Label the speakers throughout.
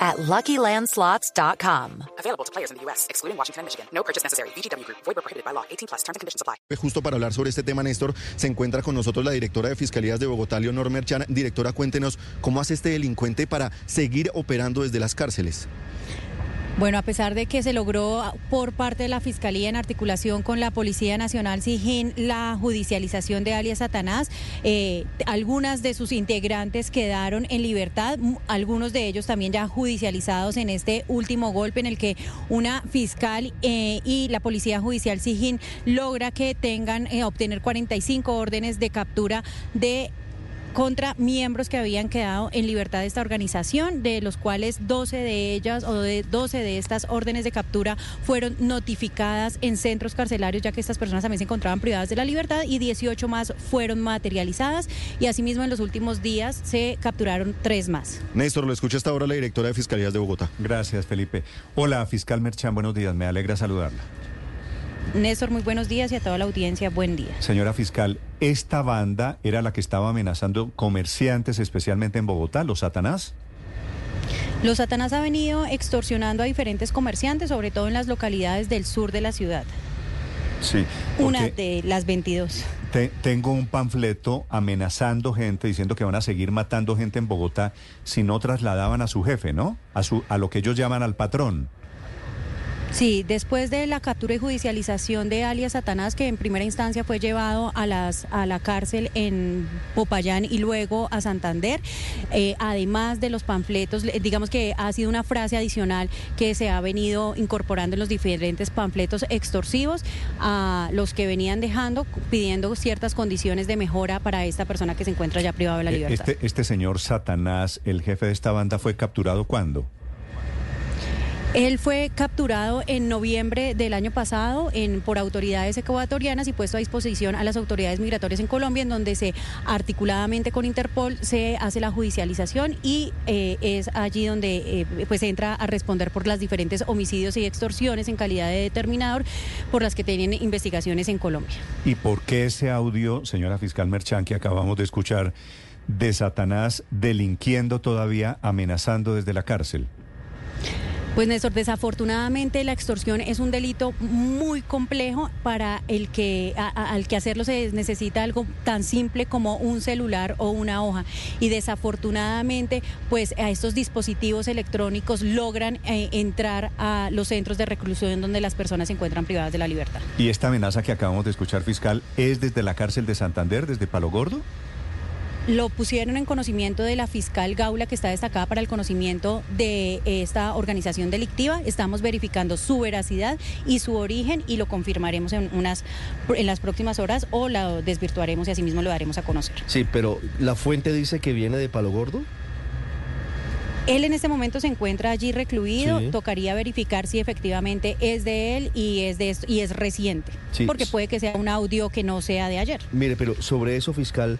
Speaker 1: at LuckyLandSlots.com.
Speaker 2: Available to players in the U.S., excluding Washington and Michigan. No purchase necessary. VGW Group. Void where prohibited by law. 18 plus. Terms and conditions apply.
Speaker 3: Justo para hablar sobre este tema, Néstor, se encuentra con nosotros la directora de Fiscalías de Bogotá, Leonor Merchan. Directora, cuéntenos cómo hace este delincuente para seguir operando desde las cárceles.
Speaker 4: Bueno, a pesar de que se logró por parte de la Fiscalía en articulación con la Policía Nacional SIGIN la judicialización de alias Satanás, eh, algunas de sus integrantes quedaron en libertad, algunos de ellos también ya judicializados en este último golpe en el que una fiscal eh, y la Policía Judicial SIGIN logra que tengan, eh, obtener 45 órdenes de captura de contra miembros que habían quedado en libertad de esta organización, de los cuales 12 de ellas o de 12 de estas órdenes de captura fueron notificadas en centros carcelarios, ya que estas personas también se encontraban privadas de la libertad y 18 más fueron materializadas y asimismo en los últimos días se capturaron tres más.
Speaker 3: Néstor, lo escucha hasta ahora la directora de Fiscalías de Bogotá.
Speaker 5: Gracias, Felipe. Hola, fiscal Merchan, buenos días, me alegra saludarla.
Speaker 4: Néstor, muy buenos días y a toda la audiencia, buen día.
Speaker 5: Señora fiscal, ¿esta banda era la que estaba amenazando comerciantes, especialmente en Bogotá, los Satanás?
Speaker 4: Los Satanás ha venido extorsionando a diferentes comerciantes, sobre todo en las localidades del sur de la ciudad.
Speaker 5: Sí.
Speaker 4: Una de las 22.
Speaker 5: tengo un panfleto amenazando gente, diciendo que van a seguir matando gente en Bogotá si no trasladaban a su jefe, ¿no? A, su, a lo que ellos llaman al patrón.
Speaker 4: Sí, después de la captura y judicialización de alias Satanás, que en primera instancia fue llevado a, las, a la cárcel en Popayán y luego a Santander, eh, además de los panfletos, digamos que ha sido una frase adicional que se ha venido incorporando en los diferentes panfletos extorsivos a los que venían dejando, pidiendo ciertas condiciones de mejora para esta persona que se encuentra ya privado de la eh, libertad.
Speaker 5: Este, este señor Satanás, el jefe de esta banda, fue capturado cuándo?
Speaker 4: Él fue capturado en noviembre del año pasado por autoridades ecuatorianas y puesto a disposición a las autoridades migratorias en Colombia, en donde se articuladamente con Interpol se hace la judicialización y eh, es allí donde eh, pues entra a responder por las diferentes homicidios y extorsiones en calidad de determinador por las que tienen investigaciones en Colombia.
Speaker 5: ¿Y por qué ese audio, señora fiscal Merchan, que acabamos de escuchar, de Satanás delinquiendo todavía, amenazando desde la cárcel?
Speaker 4: Pues Néstor, desafortunadamente la extorsión es un delito muy complejo para el que al que hacerlo se necesita algo tan simple como un celular o una hoja y desafortunadamente pues a estos dispositivos electrónicos logran eh, entrar a los centros de reclusión donde las personas se encuentran privadas de la libertad.
Speaker 5: ¿Y esta amenaza que acabamos de escuchar fiscal es desde la cárcel de Santander, desde Palo Gordo?
Speaker 4: Lo pusieron en conocimiento de la fiscal Gaula, que está destacada para el conocimiento de esta organización delictiva. Estamos verificando su veracidad y su origen y lo confirmaremos en, unas, en las próximas horas o lo desvirtuaremos y asimismo lo daremos a conocer.
Speaker 6: Sí, pero la fuente dice que viene de Palo Gordo.
Speaker 4: Él en este momento se encuentra allí recluido. Tocaría verificar si efectivamente es de él y es de y es reciente, porque puede que sea un audio que no sea de ayer.
Speaker 6: Mire, pero sobre eso fiscal,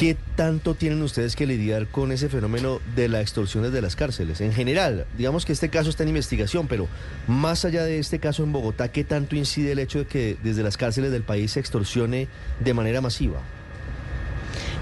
Speaker 6: ¿Qué tanto tienen ustedes que lidiar con ese fenómeno de la extorsión desde las cárceles? En general, digamos que este caso está en investigación, pero más allá de este caso en Bogotá, ¿qué tanto incide el hecho de que desde las cárceles del país se extorsione de manera masiva?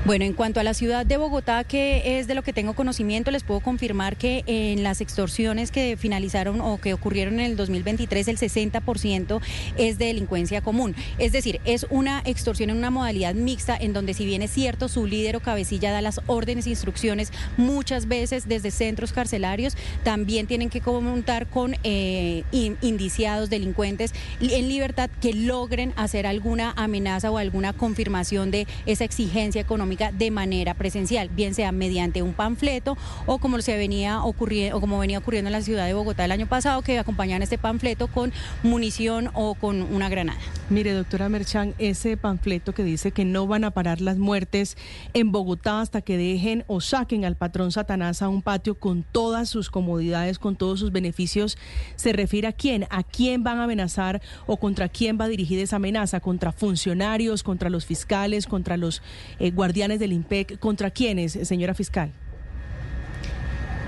Speaker 4: Bueno, en cuanto a la ciudad de Bogotá, que es de lo que tengo conocimiento, les puedo confirmar que en las extorsiones que finalizaron o que ocurrieron en el 2023, el 60% es de delincuencia común. Es decir, es una extorsión en una modalidad mixta en donde si bien es cierto, su líder o cabecilla da las órdenes e instrucciones muchas veces desde centros carcelarios, también tienen que contar con eh, indiciados, delincuentes en libertad que logren hacer alguna amenaza o alguna confirmación de esa exigencia económica de manera presencial, bien sea mediante un panfleto o como se venía ocurriendo como venía ocurriendo en la ciudad de Bogotá el año pasado, que acompañaban este panfleto con munición o con una granada.
Speaker 7: Mire, doctora Merchan, ese panfleto que dice que no van a parar las muertes en Bogotá hasta que dejen o saquen al patrón Satanás a un patio con todas sus comodidades, con todos sus beneficios, ¿se refiere a quién? ¿A quién van a amenazar o contra quién va dirigida esa amenaza? ¿Contra funcionarios, contra los fiscales, contra los eh, guardianes del IMPEC? ¿Contra quiénes, señora fiscal?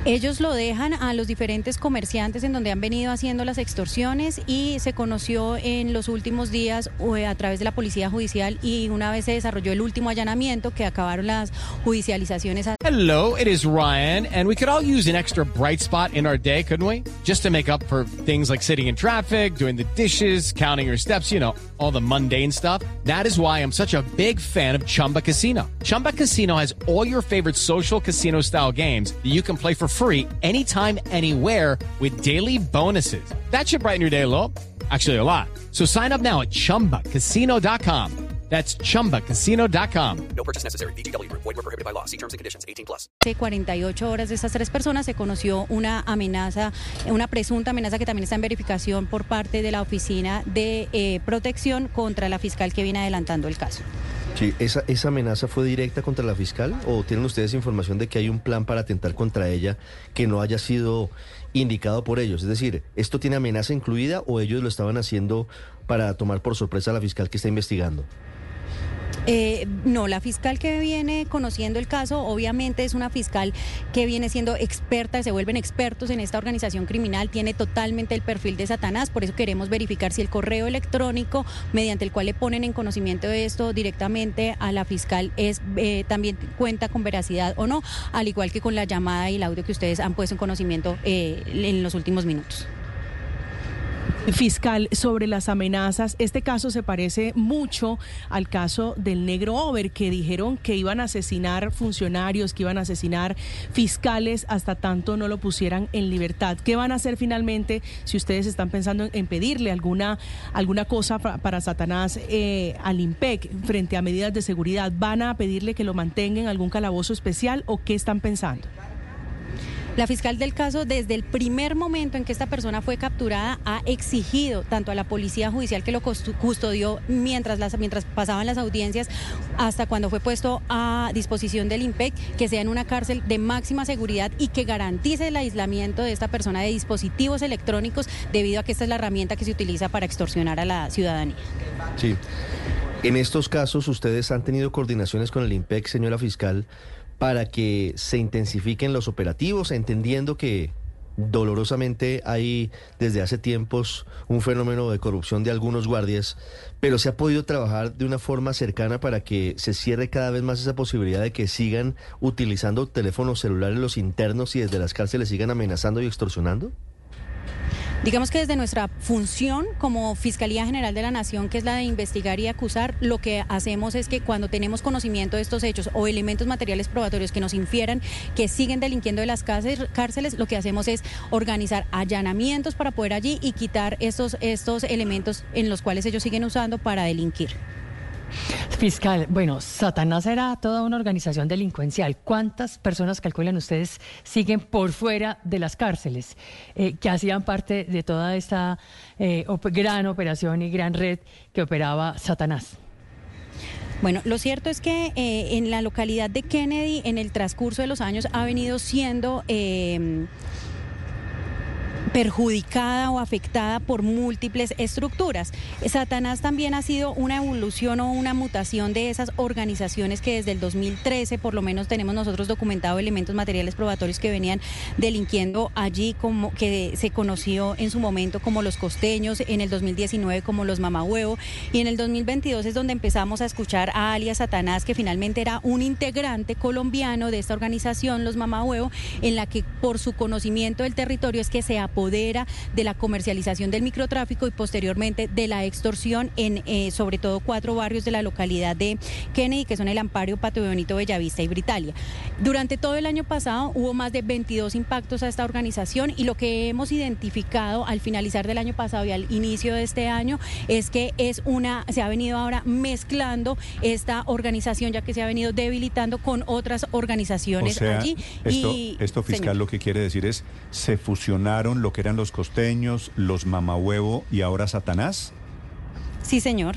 Speaker 4: Ellos lo dejan a los diferentes comerciantes en donde han venido haciendo las extorsiones y se conoció en los últimos días eh, a través de la Policía Judicial y una vez se desarrolló el último allanamiento que acabaron las judicializaciones.
Speaker 8: Hello, it is Ryan and we could all use an extra bright spot in our day, couldn't we? Just to make up for things like sitting in traffic, doing the dishes, counting your steps, you know, all the mundane stuff. That is why I'm such a big fan of Chumba Casino. Chumba Casino has all your favorite social casino style games that you can play for free anytime, anywhere with daily bonuses. That should brighten your day a little. Actually, a lot. So sign up now at chumbacasino.com. That's chumbacasino.com.
Speaker 2: No purchase necessary. VGW Group. Void were prohibited by law. See terms and conditions. 18 plus.
Speaker 4: Hace 48 horas de estas tres personas se conoció una amenaza, una presunta amenaza que también está en verificación por parte de la Oficina de eh, Protección contra la fiscal que viene adelantando el caso.
Speaker 6: Sí, ¿esa, ¿esa amenaza fue directa contra la fiscal o tienen ustedes información de que hay un plan para atentar contra ella que no haya sido indicado por ellos? Es decir, ¿esto tiene amenaza incluida o ellos lo estaban haciendo para tomar por sorpresa a la fiscal que está investigando?
Speaker 4: Eh, no, la fiscal que viene conociendo el caso, obviamente es una fiscal que viene siendo experta, se vuelven expertos en esta organización criminal, tiene totalmente el perfil de Satanás, por eso queremos verificar si el correo electrónico mediante el cual le ponen en conocimiento de esto directamente a la fiscal es eh, también cuenta con veracidad o no, al igual que con la llamada y el audio que ustedes han puesto en conocimiento eh, en los últimos minutos.
Speaker 7: Fiscal, sobre las amenazas, este caso se parece mucho al caso del negro Over, que dijeron que iban a asesinar funcionarios, que iban a asesinar fiscales hasta tanto no lo pusieran en libertad. ¿Qué van a hacer finalmente si ustedes están pensando en pedirle alguna, alguna cosa pa- para Satanás eh, al IMPEC frente a medidas de seguridad? ¿Van a pedirle que lo mantengan en algún calabozo especial o qué están pensando?
Speaker 4: La fiscal del caso, desde el primer momento en que esta persona fue capturada, ha exigido tanto a la policía judicial que lo custodió mientras, las, mientras pasaban las audiencias, hasta cuando fue puesto a disposición del IMPEC, que sea en una cárcel de máxima seguridad y que garantice el aislamiento de esta persona de dispositivos electrónicos, debido a que esta es la herramienta que se utiliza para extorsionar a la ciudadanía.
Speaker 6: Sí. En estos casos, ¿ustedes han tenido coordinaciones con el IMPEC, señora fiscal, para que se intensifiquen los operativos, entendiendo que dolorosamente hay desde hace tiempos un fenómeno de corrupción de algunos guardias, pero se ha podido trabajar de una forma cercana para que se cierre cada vez más esa posibilidad de que sigan utilizando teléfonos celulares los internos y desde las cárceles sigan amenazando y extorsionando?
Speaker 4: Digamos que desde nuestra función como Fiscalía General de la Nación, que es la de investigar y acusar, lo que hacemos es que cuando tenemos conocimiento de estos hechos o elementos materiales probatorios que nos infieran que siguen delinquiendo de las cárcel- cárceles, lo que hacemos es organizar allanamientos para poder allí y quitar estos, estos elementos en los cuales ellos siguen usando para delinquir.
Speaker 9: Fiscal, bueno, Satanás era toda una organización delincuencial. ¿Cuántas personas calculan ustedes siguen por fuera de las cárceles eh, que hacían parte de toda esta eh, gran operación y gran red que operaba Satanás?
Speaker 4: Bueno, lo cierto es que eh, en la localidad de Kennedy, en el transcurso de los años, ha venido siendo perjudicada o afectada por múltiples estructuras. Satanás también ha sido una evolución o una mutación de esas organizaciones que desde el 2013 por lo menos tenemos nosotros documentado elementos materiales probatorios que venían delinquiendo allí como que se conoció en su momento como los costeños, en el 2019 como los mamahuevo y en el 2022 es donde empezamos a escuchar a alias Satanás que finalmente era un integrante colombiano de esta organización los mamahuevo en la que por su conocimiento del territorio es que se apoderó apodera de la comercialización del microtráfico y posteriormente de la extorsión en eh, sobre todo cuatro barrios de la localidad de Kennedy, que son el Amparo, Patio Bonito, Bellavista y Britalia. Durante todo el año pasado hubo más de 22 impactos a esta organización y lo que hemos identificado al finalizar del año pasado y al inicio de este año es que es una, se ha venido ahora mezclando esta organización ya que se ha venido debilitando con otras organizaciones
Speaker 5: O sea,
Speaker 4: allí.
Speaker 5: esto,
Speaker 4: y,
Speaker 5: esto fiscal
Speaker 4: señor.
Speaker 5: lo que quiere decir es, ¿se fusionaron lo que eran los costeños, los mamahuevo y ahora Satanás?
Speaker 4: Sí, señor.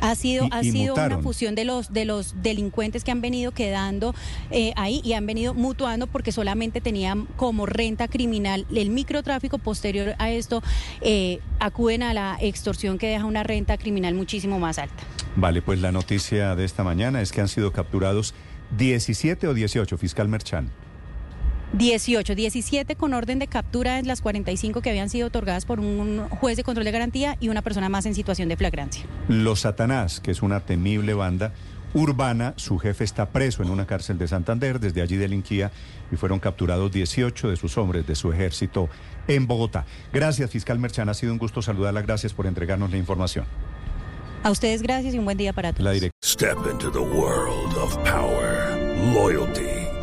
Speaker 4: Ha sido,
Speaker 5: Y-
Speaker 4: ha
Speaker 5: y
Speaker 4: sido una fusión de los, de los delincuentes que han venido quedando eh, ahí y han venido mutuando porque solamente tenían como renta criminal el microtráfico. Posterior a esto, eh, acuden a la extorsión que deja una renta criminal muchísimo más alta.
Speaker 5: Vale, pues la noticia de esta mañana es que han sido capturados 17 o 18, fiscal Merchan.
Speaker 4: 18, 17 con orden de captura en las 45 que habían sido otorgadas por un juez de control de garantía y una persona más en situación de flagrancia.
Speaker 5: Los Satanás, que es una temible banda urbana, su jefe está preso en una cárcel de Santander, desde allí delinquía y fueron capturados 18 de sus hombres de su ejército en Bogotá. Gracias, fiscal Merchan, ha sido un gusto saludarla, gracias por entregarnos la información.
Speaker 4: A ustedes gracias y un buen día para todos.
Speaker 5: La directora
Speaker 10: Step into the world of power, loyalty,